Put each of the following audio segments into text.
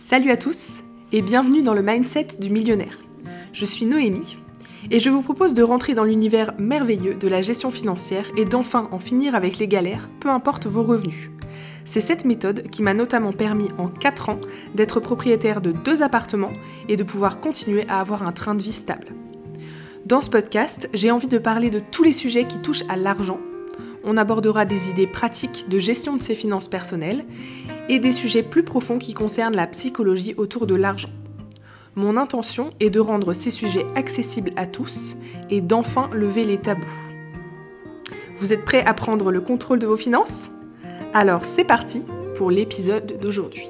Salut à tous et bienvenue dans le mindset du millionnaire. Je suis Noémie et je vous propose de rentrer dans l'univers merveilleux de la gestion financière et d'enfin en finir avec les galères, peu importe vos revenus. C'est cette méthode qui m'a notamment permis en 4 ans d'être propriétaire de deux appartements et de pouvoir continuer à avoir un train de vie stable. Dans ce podcast, j'ai envie de parler de tous les sujets qui touchent à l'argent. On abordera des idées pratiques de gestion de ses finances personnelles et des sujets plus profonds qui concernent la psychologie autour de l'argent. Mon intention est de rendre ces sujets accessibles à tous et d'enfin lever les tabous. Vous êtes prêts à prendre le contrôle de vos finances? Alors c'est parti pour l'épisode d'aujourd'hui.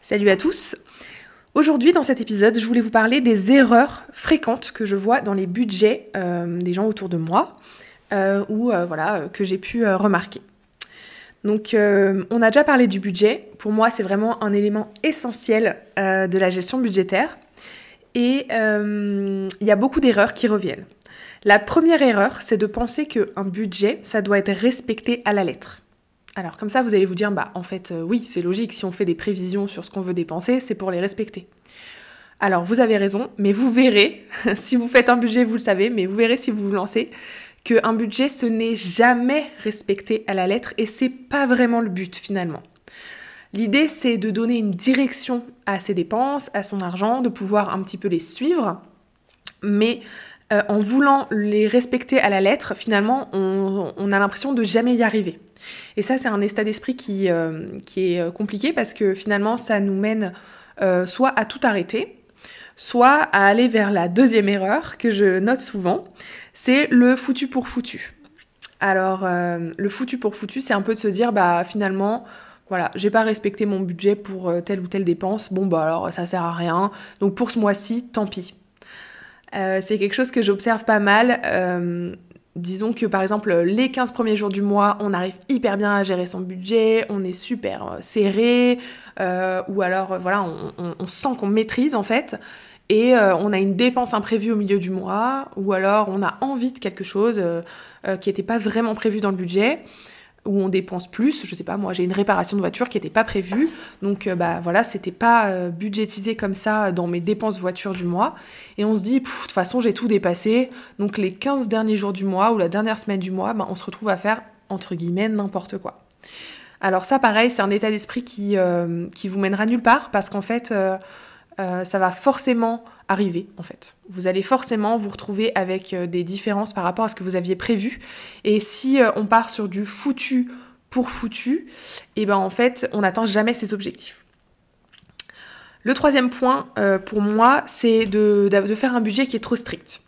Salut à tous Aujourd'hui dans cet épisode, je voulais vous parler des erreurs fréquentes que je vois dans les budgets euh, des gens autour de moi ou euh, voilà, que j'ai pu remarquer. Donc, euh, on a déjà parlé du budget. Pour moi, c'est vraiment un élément essentiel euh, de la gestion budgétaire. Et euh, il y a beaucoup d'erreurs qui reviennent. La première erreur, c'est de penser qu'un budget, ça doit être respecté à la lettre. Alors, comme ça, vous allez vous dire, bah, en fait, oui, c'est logique, si on fait des prévisions sur ce qu'on veut dépenser, c'est pour les respecter. Alors, vous avez raison, mais vous verrez, si vous faites un budget, vous le savez, mais vous verrez si vous vous lancez, qu'un budget, ce n'est jamais respecté à la lettre et c'est pas vraiment le but finalement. L'idée, c'est de donner une direction à ses dépenses, à son argent, de pouvoir un petit peu les suivre, mais euh, en voulant les respecter à la lettre, finalement, on, a l'impression de jamais y arriver. Et ça, c'est un état d'esprit qui, euh, est euh, compliqué parce que finalement, ça nous mène soit à tout arrêter, soit à aller vers la deuxième erreur que je note souvent, c'est le foutu pour foutu. Alors, euh, le foutu pour foutu, c'est un peu de se dire, bah finalement, voilà, j'ai pas respecté mon budget pour euh, telle ou telle dépense, bon bah alors ça sert à rien, donc pour ce mois-ci, tant pis. Euh, c'est quelque chose que j'observe pas mal. Disons que par exemple, les 15 premiers jours du mois, on arrive hyper bien à gérer son budget, on est super serré, ou alors voilà, on, sent qu'on maîtrise en fait et euh, on a une dépense imprévue au milieu du mois, ou alors on a envie de quelque chose euh, euh, qui n'était pas vraiment prévu dans le budget, ou on dépense plus, je sais pas, moi j'ai une réparation de voiture qui n'était pas prévue, donc bah voilà, c'était pas budgétisé comme ça dans mes dépenses voiture du mois, et on se dit, de toute façon j'ai tout dépassé, donc les 15 derniers jours du mois, ou la dernière semaine du mois, bah, on se retrouve à faire, entre guillemets, n'importe quoi. Alors ça pareil, c'est un état d'esprit qui, qui vous mènera nulle part, parce qu'en fait euh, ça va forcément arriver en fait. Vous allez forcément vous retrouver avec euh, des différences par rapport à ce que vous aviez prévu. Et si euh, on part sur du foutu pour foutu, et eh ben en fait on n'atteint jamais ses objectifs. Le troisième point pour moi, c'est de, faire un budget qui est trop strict.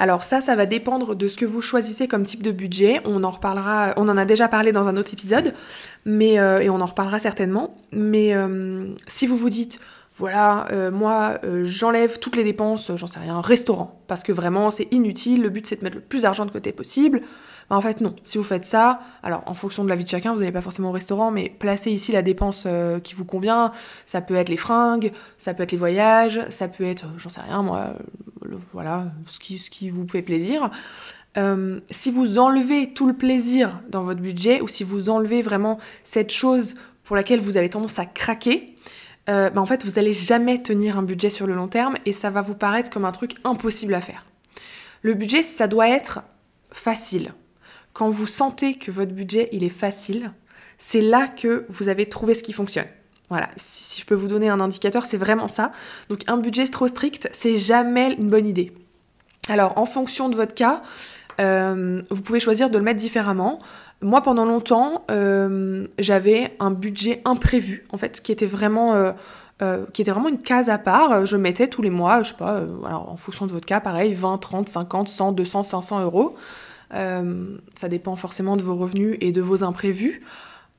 Alors ça, ça va dépendre de ce que vous choisissez comme type de budget. On en reparlera, on en a déjà parlé dans un autre épisode, mais et on en reparlera certainement. Mais si vous vous dites voilà, euh, moi euh, j'enlève toutes les dépenses, j'en sais rien, restaurant, parce que vraiment c'est inutile, le but c'est de mettre le plus d'argent de côté possible. en fait non, si vous faites ça, alors en fonction de la vie de chacun, vous n'allez pas forcément au restaurant, mais placez ici la dépense euh, qui vous convient, ça peut être les fringues, ça peut être les voyages, ça peut être, j'en sais rien moi, voilà, ce qui, ce qui vous fait plaisir. si vous enlevez tout le plaisir dans votre budget, ou si vous enlevez vraiment cette chose pour laquelle vous avez tendance à craquer, euh, bah, en fait, vous n'allez jamais tenir un budget sur le long terme et ça va vous paraître comme un truc impossible à faire. Le budget, ça doit être facile. Quand vous sentez que votre budget, il est facile, c'est là que vous avez trouvé ce qui fonctionne. Voilà, si, je peux vous donner un indicateur, c'est vraiment ça. Donc un budget trop strict, c'est jamais une bonne idée. Alors en fonction de votre cas, euh, vous pouvez choisir de le mettre différemment. Moi, pendant longtemps, euh, j'avais un budget imprévu, en fait, qui était vraiment, euh, euh, qui était vraiment une case à part. Je mettais tous les mois, je sais pas, alors, en fonction de votre cas, pareil, 20, 30, 50, 100, 200, 500 euros. ça dépend forcément de vos revenus et de vos imprévus.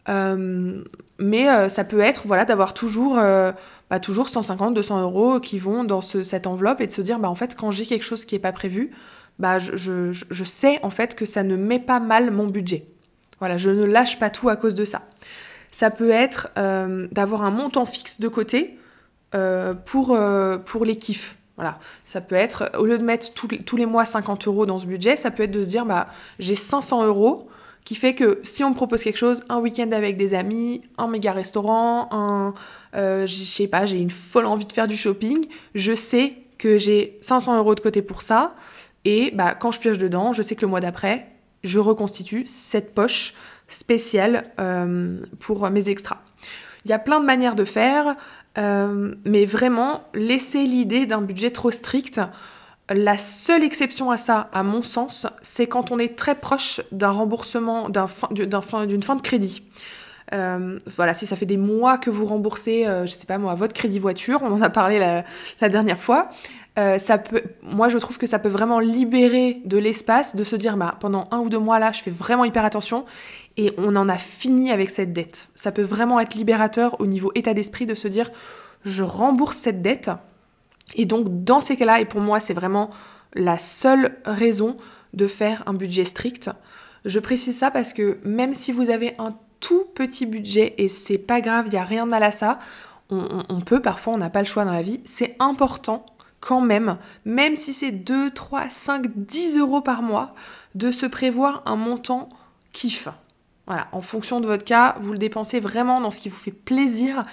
mais ça peut être voilà d'avoir toujours, bah, toujours 150, 200 euros qui vont dans cette enveloppe et de se dire bah, en fait quand j'ai quelque chose qui n'est pas prévu, bah, je, je, sais en fait que ça ne met pas mal mon budget. Voilà, je ne lâche pas tout à cause de ça. Ça peut être euh, d'avoir un montant fixe de côté euh, pour, euh, pour les kiffs. Voilà, ça peut être, au lieu de mettre tous les mois 50 euros dans ce budget, ça peut être de se dire, bah, j'ai 500 euros qui fait que si on me propose quelque chose, un week-end avec des amis, un méga restaurant, un, je sais pas, j'ai une folle envie de faire du shopping, je sais que j'ai 500 euros de côté pour ça, et bah, quand je pioche dedans, je sais que le mois d'après, je reconstitue cette poche spéciale euh, pour mes extras. Il y a plein de manières de faire, euh, mais vraiment, laisser l'idée d'un budget trop strict. La seule exception à ça, à mon sens, c'est quand on est très proche d'un remboursement, d'une fin, fin, de crédit. Euh, voilà, si ça fait des mois que vous remboursez, je sais pas moi, votre crédit voiture, on en a parlé la dernière fois, euh, ça peut, moi je trouve que ça peut vraiment libérer de l'espace, de se dire bah, pendant un ou deux mois là, je fais vraiment hyper attention et on en a fini avec cette dette. Ça peut vraiment être libérateur au niveau état d'esprit de se dire je rembourse cette dette. Et donc dans ces cas-là, et pour moi c'est vraiment la seule raison de faire un budget strict. Je précise ça parce que même si vous avez un tout petit budget et c'est pas grave, il n'y a rien de mal à ça, on peut parfois, on n'a pas le choix dans la vie, c'est important quand même, même si c'est 2, 3, 5, 10 euros par mois, de se prévoir un montant kiff. Voilà, en fonction de votre cas, vous le dépensez vraiment dans ce qui vous fait plaisir,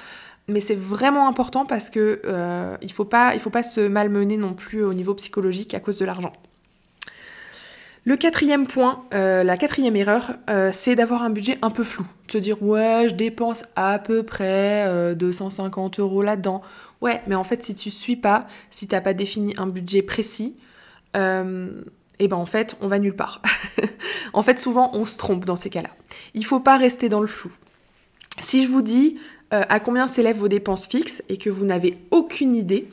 mais c'est vraiment important parce que euh, faut il faut pas se malmener non plus au niveau psychologique à cause de l'argent. Le quatrième point, euh, la quatrième erreur, euh, c'est d'avoir un budget un peu flou. Se dire ouais, je dépense à peu près 250 euros là-dedans. Ouais, mais en fait, si tu suis pas, si t'as pas défini un budget précis, euh, et ben en fait, on va nulle part. en fait, souvent, on se trompe dans ces cas-là. Il faut pas rester dans le flou. Si je vous dis euh, à combien s'élèvent vos dépenses fixes et que vous n'avez aucune idée,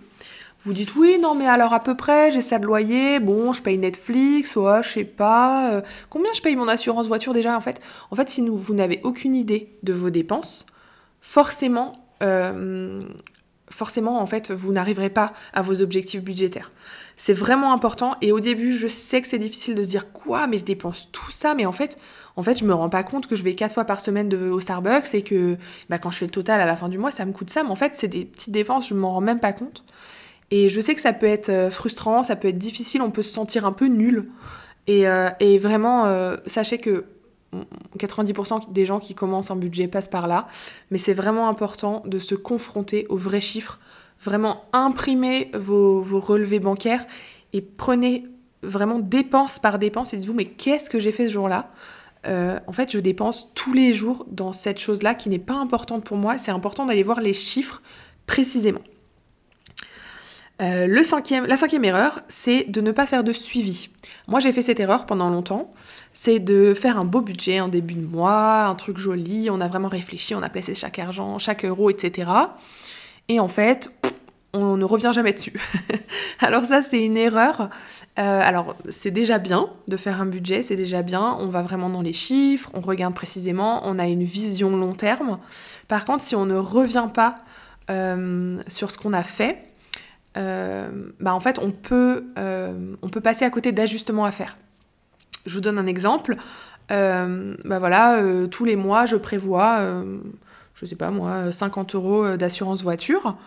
vous dites oui, non, mais alors à peu près, j'ai ça de loyer, bon, je paye Netflix, ouais, je sais pas. Euh, combien je paye mon assurance voiture déjà en fait? En fait, si vous n'avez aucune idée de vos dépenses, forcément, forcément, en fait, vous n'arriverez pas à vos objectifs budgétaires. C'est vraiment important. Et au début, je sais que c'est difficile de se dire quoi, mais je dépense tout ça. Mais en fait, en fait, je me rends pas compte que je vais quatre fois par semaine de, au Starbucks et que bah, quand je fais le total à la fin du mois, ça me coûte ça. Mais en fait, c'est des petites dépenses, je m'en rends même pas compte. Et je sais que ça peut être euh, frustrant, ça peut être difficile, on peut se sentir un peu nul. Et, euh, vraiment, euh, sachez que 90% des gens qui commencent un budget passent par là, mais c'est vraiment important de se confronter aux vrais chiffres, vraiment imprimer vos, relevés bancaires et prenez vraiment dépense par dépense et dites-vous mais qu'est-ce que j'ai fait ce jour-là? En fait, je dépense tous les jours dans cette chose-là qui n'est pas importante pour moi. C'est important d'aller voir les chiffres précisément. Euh, le cinquième, la cinquième erreur, c'est de ne pas faire de suivi. Moi, j'ai fait cette erreur pendant longtemps. C'est de faire un beau budget en début de mois, un truc joli. On a vraiment réfléchi, on a placé chaque argent, chaque euro, etc. Et en fait, on ne revient jamais dessus. alors ça, c'est une erreur. Euh, alors, c'est déjà bien de faire un budget, c'est déjà bien. On va vraiment dans les chiffres, on regarde précisément, on a une vision long terme. Par contre, si on ne revient pas euh, sur ce qu'on a fait, euh, bah en fait, on peut, euh, on peut passer à côté d'ajustements à faire. Je vous donne un exemple. Euh, bah voilà, tous les mois, je prévois, je sais pas moi, 50 euros d'assurance voiture.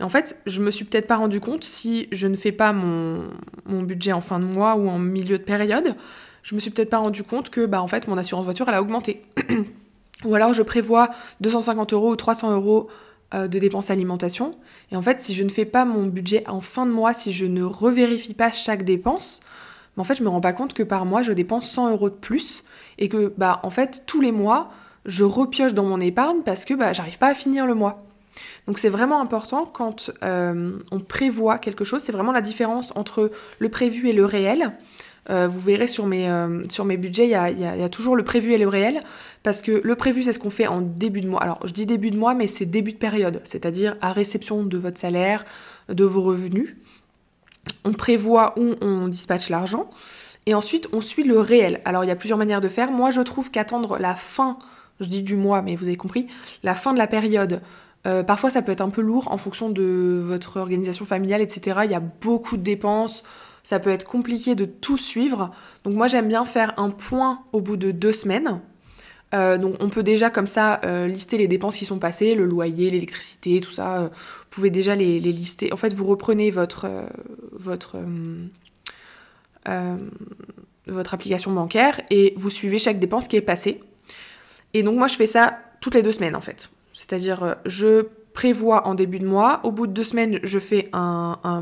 Et en fait, je me suis peut-être pas rendu compte si je ne fais pas mon, mon, budget en fin de mois ou en milieu de période, je me suis peut-être pas rendu compte que bah en fait mon assurance voiture elle a augmenté. ou alors je prévois 250 euros ou 300 euros de dépenses alimentation. Et en fait, si je ne fais pas mon budget en fin de mois, si je ne revérifie pas chaque dépense, en fait, je me rends pas compte que par mois, je dépense 100 euros de plus et que, bah, en fait, tous les mois, je repioche dans mon épargne parce que bah, j'arrive pas à finir le mois. Donc c'est vraiment important quand euh, on prévoit quelque chose, c'est vraiment la différence entre le prévu et le réel. Euh, vous verrez sur mes, euh, sur mes budgets, il y a, toujours le prévu et le réel, parce que le prévu, c'est ce qu'on fait en début de mois. Alors, je dis début de mois, mais c'est début de période, c'est-à-dire à réception de votre salaire, de vos revenus. On prévoit où on dispatche l'argent, et ensuite, on suit le réel. Alors, il y a plusieurs manières de faire. Moi, je trouve qu'attendre la fin, je dis du mois, mais vous avez compris, la fin de la période, euh, parfois, ça peut être un peu lourd en fonction de votre organisation familiale, etc. Il y a beaucoup de dépenses ça peut être compliqué de tout suivre. Donc moi j'aime bien faire un point au bout de deux semaines. Euh, donc on peut déjà comme ça euh, lister les dépenses qui sont passées, le loyer, l'électricité, tout ça. Euh, vous pouvez déjà les, lister. En fait, vous reprenez votre, votre votre application bancaire et vous suivez chaque dépense qui est passée. Et donc moi je fais ça toutes les deux semaines en fait. C'est-à-dire je prévois en début de mois, au bout de deux semaines je fais un,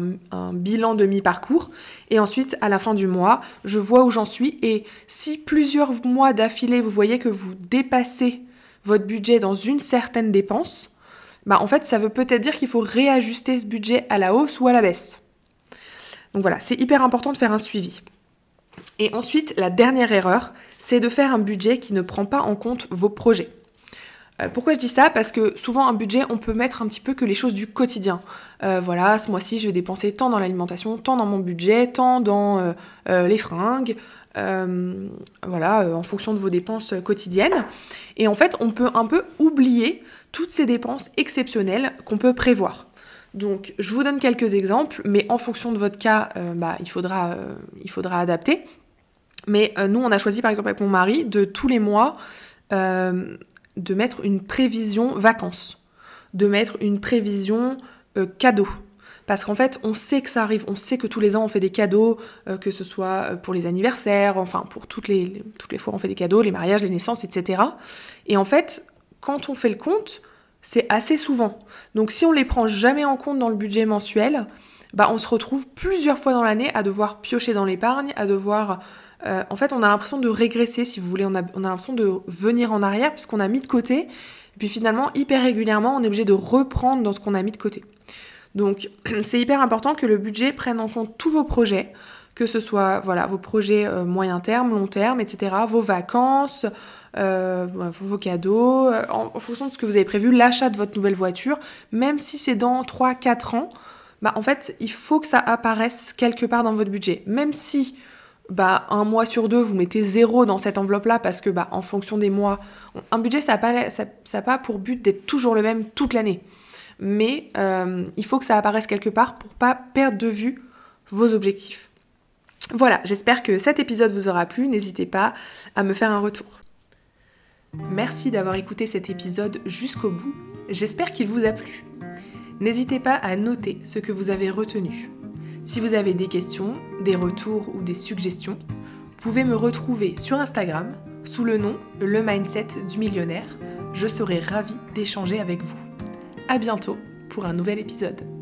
bilan de mi-parcours et ensuite à la fin du mois je vois où j'en suis et si plusieurs mois d'affilée vous voyez que vous dépassez votre budget dans une certaine dépense, bah en fait ça veut peut-être dire qu'il faut réajuster ce budget à la hausse ou à la baisse. Donc voilà, c'est hyper important de faire un suivi. Et ensuite, la dernière erreur, c'est de faire un budget qui ne prend pas en compte vos projets. Euh, pourquoi je dis ça? Parce que souvent un budget, on peut mettre un petit peu que les choses du quotidien. Euh, voilà, ce mois-ci, je vais dépenser tant dans l'alimentation, tant dans mon budget, tant dans euh, les fringues, voilà, en fonction de vos dépenses quotidiennes. Et en fait, on peut un peu oublier toutes ces dépenses exceptionnelles qu'on peut prévoir. Donc, je vous donne quelques exemples, mais en fonction de votre cas, bah, il, faudra, adapter. Mais nous, on a choisi, par exemple, avec mon mari, de tous les mois, de mettre une prévision vacances, de mettre une prévision cadeau. Parce qu'en fait, on sait que ça arrive, on sait que tous les ans on fait des cadeaux, que ce soit pour les anniversaires, enfin pour toutes les, toutes les fois on fait des cadeaux, les mariages, les naissances, etc. Et en fait, quand on fait le compte, c'est assez souvent. Donc si on les prend jamais en compte dans le budget mensuel, bah on se retrouve plusieurs fois dans l'année à devoir piocher dans l'épargne, à devoir... Euh, en fait, on a l'impression de régresser, si vous voulez, on a, on a l'impression de venir en arrière puisqu'on a mis de côté. Et puis finalement, hyper régulièrement, on est obligé de reprendre dans ce qu'on a mis de côté. Donc c'est hyper important que le budget prenne en compte tous vos projets, que ce soit vos projets euh, moyen terme, long terme, etc., vos vacances, euh, vos cadeaux, en, fonction de ce que vous avez prévu, l'achat de votre nouvelle voiture, même si c'est dans 3-4 ans, bah, en fait, il faut que ça apparaisse quelque part dans votre budget. Même si bah, un mois sur deux, vous mettez zéro dans cette enveloppe-là parce que bah, en fonction des mois, un budget, ça n'a pas, ça, pas pour but d'être toujours le même toute l'année. Mais euh, il faut que ça apparaisse quelque part pour pas perdre de vue vos objectifs. Voilà, j'espère que cet épisode vous aura plu. N'hésitez pas à me faire un retour. Merci d'avoir écouté cet épisode jusqu'au bout. J'espère qu'il vous a plu. N'hésitez pas à noter ce que vous avez retenu. Si vous avez des questions, des retours ou des suggestions, pouvez me retrouver sur Instagram sous le nom Le Mindset du Millionnaire. Je serai ravie d'échanger avec vous. A bientôt pour un nouvel épisode.